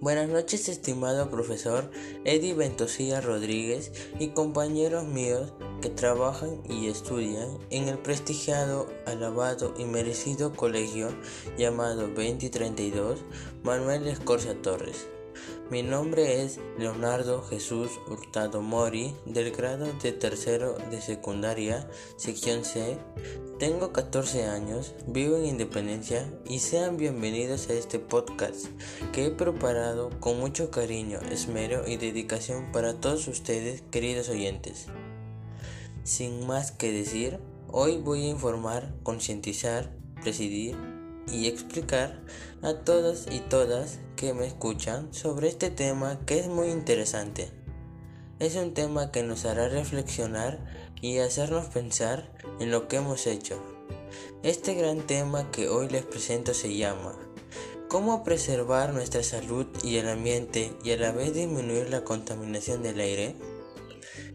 Buenas noches, estimado profesor Eddie Ventosilla Rodríguez y compañeros míos que trabajan y estudian en el prestigiado, alabado y merecido colegio llamado 2032 Manuel Escorcia Torres. Mi nombre es Leonardo Jesús Hurtado Mori, del grado de tercero de secundaria, sección C. Tengo 14 años, vivo en Independencia y sean bienvenidos a este podcast que he preparado con mucho cariño, esmero y dedicación para todos ustedes, queridos oyentes. Sin más que decir, hoy voy a informar, concientizar, presidir y explicar a todos y todas que me escuchan sobre este tema que es muy interesante. Es un tema que nos hará reflexionar y hacernos pensar en lo que hemos hecho. Este gran tema que hoy les presento se llama ¿Cómo preservar nuestra salud y el ambiente y a la vez disminuir la contaminación del aire?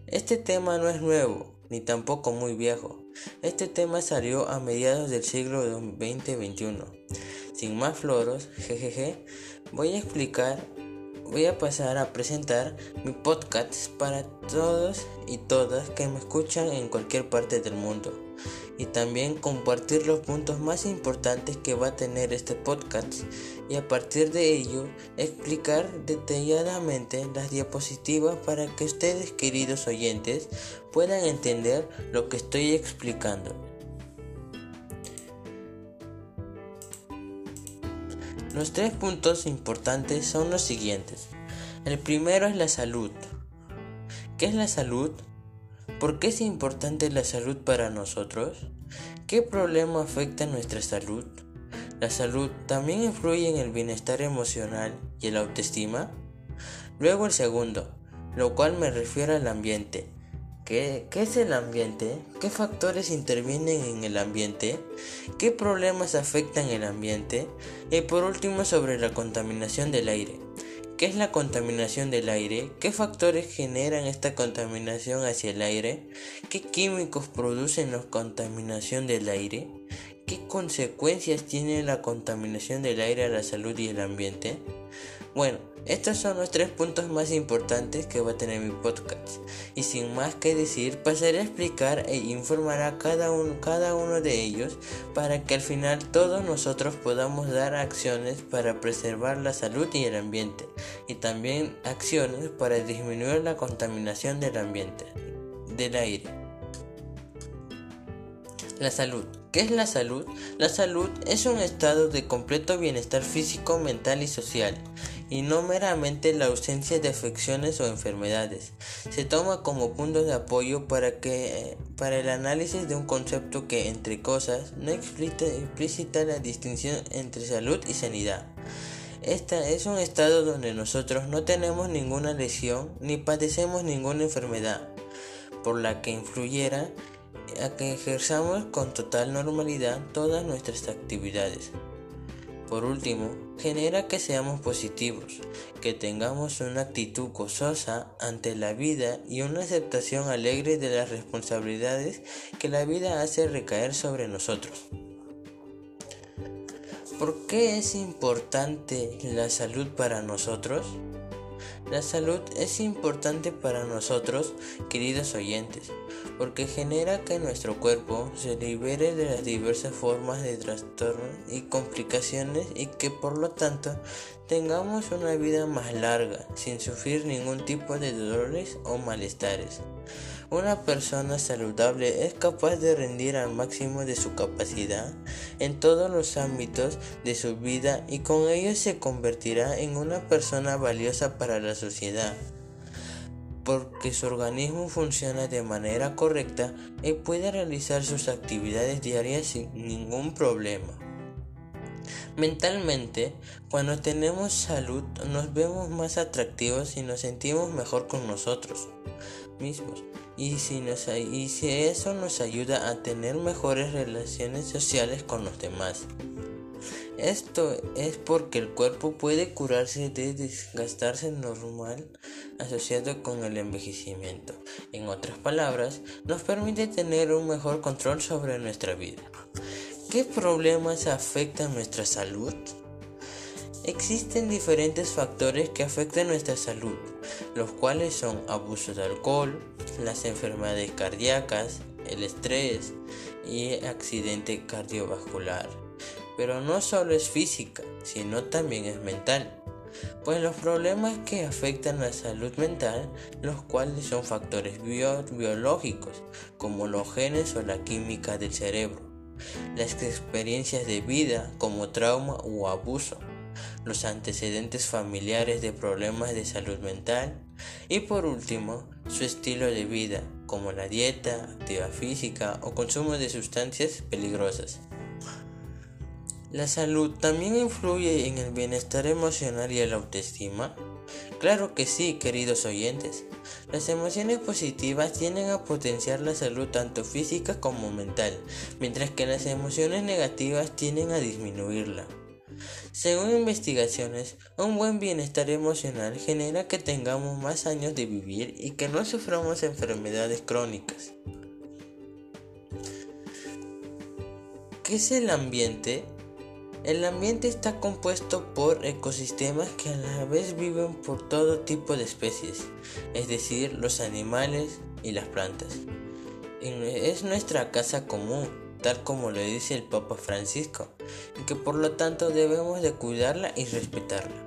Este tema no es nuevo, ni tampoco muy viejo. Este tema salió a mediados del siglo XX-XXI. Sin más floros, jejeje, voy a explicar, voy a pasar a presentar mi podcast para todos y todas que me escuchan en cualquier parte del mundo y también compartir los puntos más importantes que va a tener este podcast y a partir de ello explicar detalladamente las diapositivas para que ustedes queridos oyentes puedan entender lo que estoy explicando. Los tres puntos importantes son los siguientes. El primero es la salud. ¿Qué es la salud? ¿Por qué es importante la salud para nosotros? ¿Qué problema afecta nuestra salud? ¿La salud también influye en el bienestar emocional y el autoestima? Luego el segundo, lo cual me refiero al ambiente. ¿Qué, ¿Qué, es el ambiente? ¿Qué factores intervienen en el ambiente? ¿Qué problemas afectan el ambiente? Y por último sobre la contaminación del aire. ¿Qué es la contaminación del aire? ¿Qué factores generan esta contaminación hacia el aire? ¿Qué químicos producen la contaminación del aire? ¿Qué consecuencias tiene la contaminación del aire a la salud y el ambiente? Bueno, estos son los tres puntos más importantes que va a tener mi podcast. Y sin más que decir, pasaré a explicar e informar a cada uno, cada uno de ellos para que al final todos nosotros podamos dar acciones para preservar la salud y el ambiente. Y también acciones para disminuir la contaminación del ambiente, del aire. La salud. ¿Qué es la salud? La salud es un estado de completo bienestar físico, mental y social y no meramente la ausencia de afecciones o enfermedades. Se toma como punto de apoyo para, que, para el análisis de un concepto que, entre cosas, no explica, la distinción entre salud y sanidad. Esta es un estado donde nosotros no tenemos ninguna lesión ni padecemos ninguna enfermedad, por la que influyera a que ejerzamos con total normalidad todas nuestras actividades. Por último, genera que seamos positivos, que tengamos una actitud gozosa ante la vida y una aceptación alegre de las responsabilidades que la vida hace recaer sobre nosotros. ¿Por qué es importante la salud para nosotros? La salud es importante para nosotros, queridos oyentes, porque genera que nuestro cuerpo se libere de las diversas formas de trastornos y complicaciones y que por lo tanto tengamos una vida más larga, sin sufrir ningún tipo de dolores o malestares. Una persona saludable es capaz de rendir al máximo de su capacidad en todos los ámbitos de su vida y con ello se convertirá en una persona valiosa para la sociedad porque su organismo funciona de manera correcta y puede realizar sus actividades diarias sin ningún problema. Mentalmente, cuando tenemos salud nos vemos más atractivos y nos sentimos mejor con nosotros mismos. Y si, y si eso nos ayuda a tener mejores relaciones sociales con los demás. Esto es porque el cuerpo puede curarse de desgastarse normal asociado con el envejecimiento. En otras palabras, nos permite tener un mejor control sobre nuestra vida. ¿Qué problemas afectan nuestra salud? Existen diferentes factores que afectan nuestra salud, los cuales son abuso de alcohol, las enfermedades cardíacas, el estrés y accidente cardiovascular. Pero no solo es física, sino también es mental. Pues los problemas que afectan la salud mental, los cuales son factores biológicos, como los genes o la química del cerebro, las experiencias de vida como trauma o abuso, los antecedentes familiares de problemas de salud mental y por último su estilo de vida como la dieta, actividad física o consumo de sustancias peligrosas. ¿La salud también influye en el bienestar emocional y la autoestima? Claro que sí, queridos oyentes. Las emociones positivas tienden a potenciar la salud tanto física como mental, mientras que las emociones negativas tienden a disminuirla. Según investigaciones, un buen bienestar emocional genera que tengamos más años de vivir y que no suframos enfermedades crónicas. ¿Qué es el ambiente? El ambiente está compuesto por ecosistemas que a la vez viven por todo tipo de especies, es decir, los animales y las plantas. Es nuestra casa común, tal como lo dice el Papa Francisco, y que por lo tanto debemos de cuidarla y respetarla.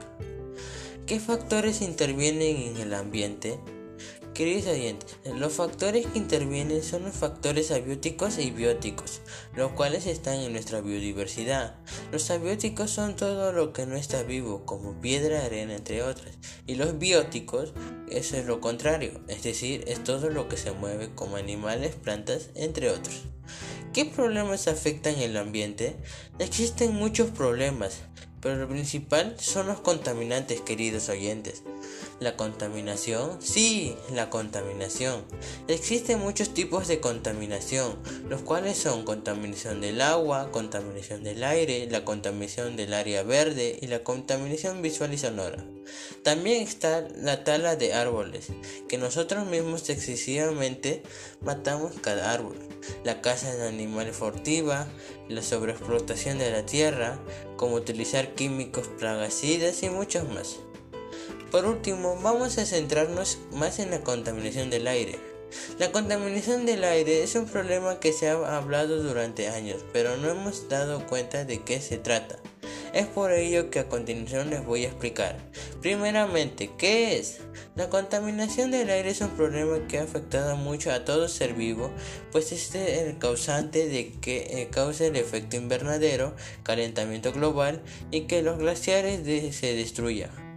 ¿Qué factores intervienen en el ambiente? Queridos oyentes, los factores que intervienen son los factores abióticos y bióticos, los cuales están en nuestra biodiversidad. Los abióticos son todo lo que no está vivo, como piedra, arena, entre otras, y los bióticos, eso es lo contrario, es decir, es todo lo que se mueve, como animales, plantas, entre otros. ¿Qué problemas afectan el ambiente? Existen muchos problemas, pero lo principal son los contaminantes, queridos oyentes. La contaminación, sí, la contaminación. Existen muchos tipos de contaminación, los cuales son contaminación del agua, contaminación del aire, la contaminación del área verde y la contaminación visual y sonora. También está la tala de árboles, que nosotros mismos excesivamente matamos cada árbol, la caza de animales furtiva, la sobreexplotación de la tierra, como utilizar químicos plaguicidas y muchos más. Por último, vamos a centrarnos más en la contaminación del aire. La contaminación del aire es un problema que se ha hablado durante años, pero no hemos dado cuenta de qué se trata. Es por ello que a continuación les voy a explicar. Primeramente, ¿qué es? La contaminación del aire es un problema que ha afectado mucho a todo ser vivo, pues este es el causante de que eh, cause el efecto invernadero, calentamiento global y que los glaciares se destruyan.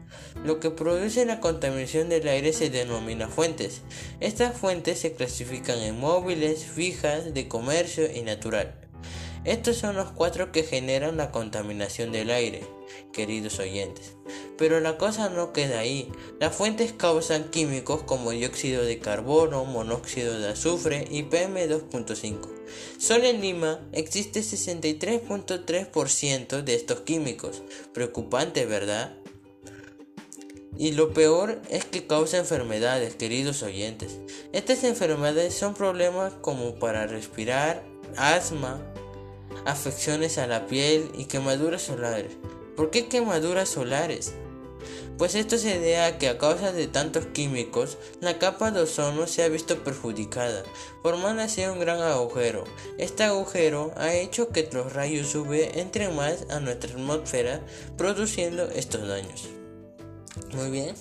Lo que produce la contaminación del aire se denomina fuentes. Estas fuentes se clasifican en móviles, fijas, de comercio y natural. Estos son los cuatro que generan la contaminación del aire, queridos oyentes. Pero la cosa no queda ahí. Las fuentes causan químicos como dióxido de carbono, monóxido de azufre y PM2.5. Solo en Lima existe 63.3% de estos químicos. Preocupante, ¿verdad? Y lo peor es que causa enfermedades, queridos oyentes. Estas enfermedades son problemas como para respirar, asma, afecciones a la piel y quemaduras solares. ¿Por qué quemaduras solares? Pues esto se debe a que a causa de tantos químicos, la capa de ozono se ha visto perjudicada, formando así un gran agujero. Este agujero ha hecho que los rayos UV entren más a nuestra atmósfera, produciendo estos daños. Muy bien.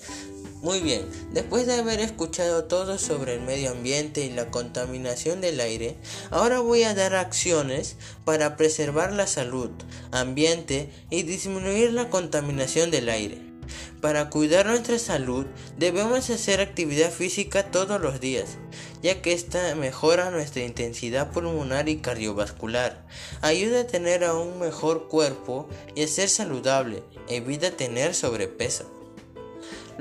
Muy bien, después de haber escuchado todo sobre el medio ambiente y la contaminación del aire, ahora voy a dar acciones para preservar la salud, ambiente y disminuir la contaminación del aire. Para cuidar nuestra salud debemos hacer actividad física todos los días, ya que esta mejora nuestra intensidad pulmonar y cardiovascular, ayuda a tener a un mejor cuerpo y a ser saludable, evita tener sobrepeso.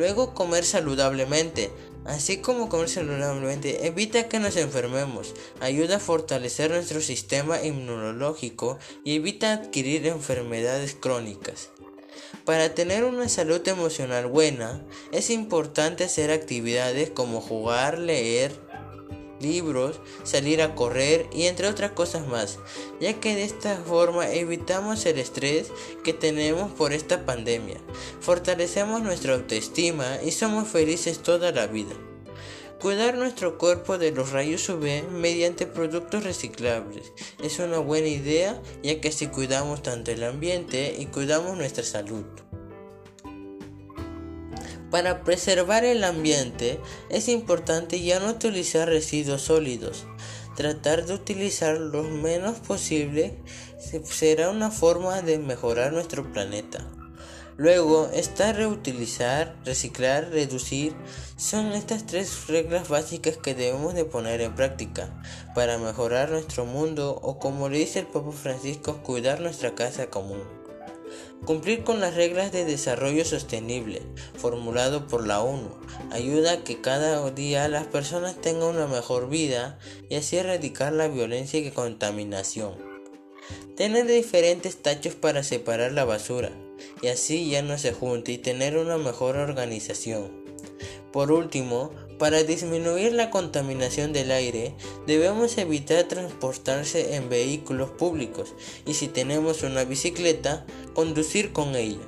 Luego comer saludablemente. Así como comer saludablemente evita que nos enfermemos, ayuda a fortalecer nuestro sistema inmunológico y evita adquirir enfermedades crónicas. Para tener una salud emocional buena, es importante hacer actividades como jugar, leer, libros, salir a correr y entre otras cosas más, ya que de esta forma evitamos el estrés que tenemos por esta pandemia, fortalecemos nuestra autoestima y somos felices toda la vida. Cuidar nuestro cuerpo de los rayos UV mediante productos reciclables es una buena idea ya que así cuidamos tanto el ambiente y cuidamos nuestra salud. Para preservar el ambiente es importante ya no utilizar residuos sólidos. Tratar de utilizar lo menos posible será una forma de mejorar nuestro planeta. Luego está reutilizar, reciclar, reducir. Son estas tres reglas básicas que debemos de poner en práctica para mejorar nuestro mundo o como le dice el Papa Francisco, cuidar nuestra casa común. Cumplir con las reglas de desarrollo sostenible formulado por la ONU ayuda a que cada día las personas tengan una mejor vida y así erradicar la violencia y contaminación. Tener diferentes tachos para separar la basura y así ya no se junte y tener una mejor organización. Por último, para disminuir la contaminación del aire, debemos evitar transportarse en vehículos públicos y si tenemos una bicicleta, conducir con ella.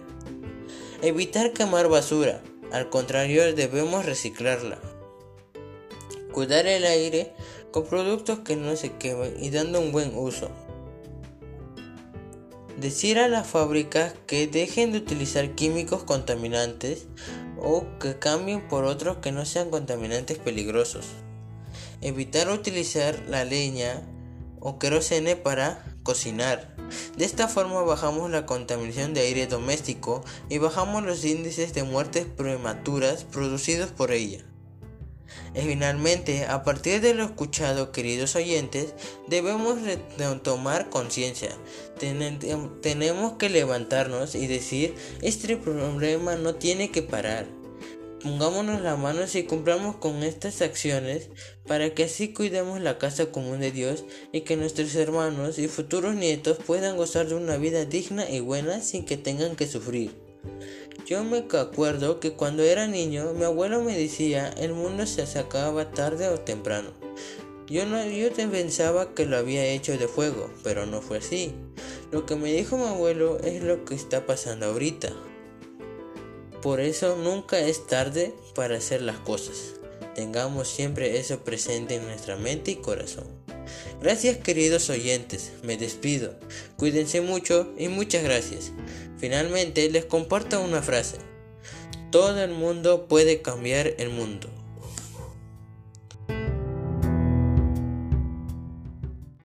Evitar quemar basura, al contrario debemos reciclarla. Cuidar el aire con productos que no se quemen y dando un buen uso. Decir a las fábricas que dejen de utilizar químicos contaminantes o que cambien por otros que no sean contaminantes peligrosos. Evitar utilizar la leña o querosene para cocinar. De esta forma bajamos la contaminación de aire doméstico y bajamos los índices de muertes prematuras producidos por ella. Y finalmente, a partir de lo escuchado, queridos oyentes, debemos tomar conciencia. tenemos que levantarnos y decir, este problema no tiene que parar. Pongámonos las manos y cumplamos con estas acciones para que así cuidemos la casa común de Dios y que nuestros hermanos y futuros nietos puedan gozar de una vida digna y buena sin que tengan que sufrir. Yo me acuerdo que cuando era niño mi abuelo me decía el mundo se acaba tarde o temprano. Yo, no, yo pensaba que lo había hecho de fuego, pero no fue así. Lo que me dijo mi abuelo es lo que está pasando ahorita. Por eso nunca es tarde para hacer las cosas. Tengamos siempre eso presente en nuestra mente y corazón. Gracias queridos oyentes, me despido. Cuídense mucho y muchas gracias. Finalmente les comparto una frase. Todo el mundo puede cambiar el mundo.